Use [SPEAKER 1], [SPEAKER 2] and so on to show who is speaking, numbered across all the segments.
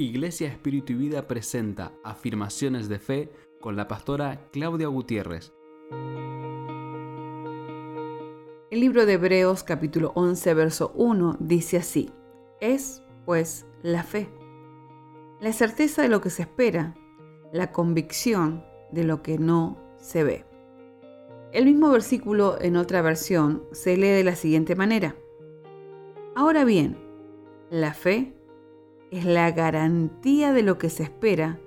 [SPEAKER 1] Iglesia Espíritu y Vida presenta Afirmaciones de Fe con la pastora Claudia Gutiérrez.
[SPEAKER 2] El libro de Hebreos capítulo 11 verso 1 dice así, es pues la fe, la certeza de lo que se espera, la convicción de lo que no se ve. El mismo versículo en otra versión se lee de la siguiente manera. Ahora bien, la fe es la garantía de lo que se espera,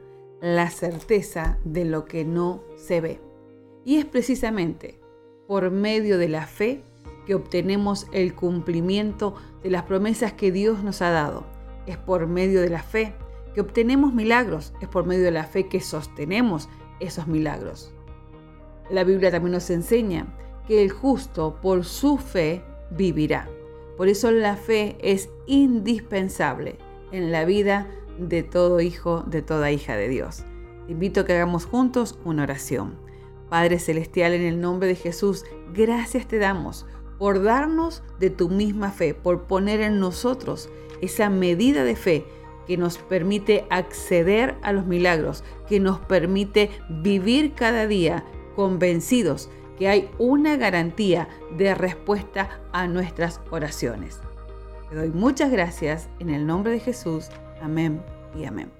[SPEAKER 2] la certeza de lo que no se ve. Y es precisamente por medio de la fe que obtenemos el cumplimiento de las promesas que Dios nos ha dado. Es por medio de la fe que obtenemos milagros. Es por medio de la fe que sostenemos esos milagros. La Biblia también nos enseña que el justo por su fe vivirá. Por eso la fe es indispensable en la vida de todo hijo, de toda hija de Dios. Te invito a que hagamos juntos una oración. Padre Celestial, en el nombre de Jesús, gracias te damos por darnos de tu misma fe, por poner en nosotros esa medida de fe que nos permite acceder a los milagros, que nos permite vivir cada día convencidos que hay una garantía de respuesta a nuestras oraciones. Te doy muchas gracias en el nombre de Jesús. Amén y amén.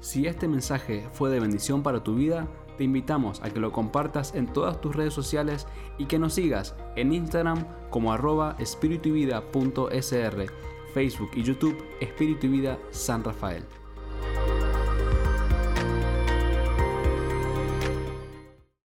[SPEAKER 1] Si este mensaje fue de bendición para tu vida, te invitamos a que lo compartas en todas tus redes sociales y que nos sigas en Instagram como arroba Facebook y YouTube Espíritu y Vida San Rafael.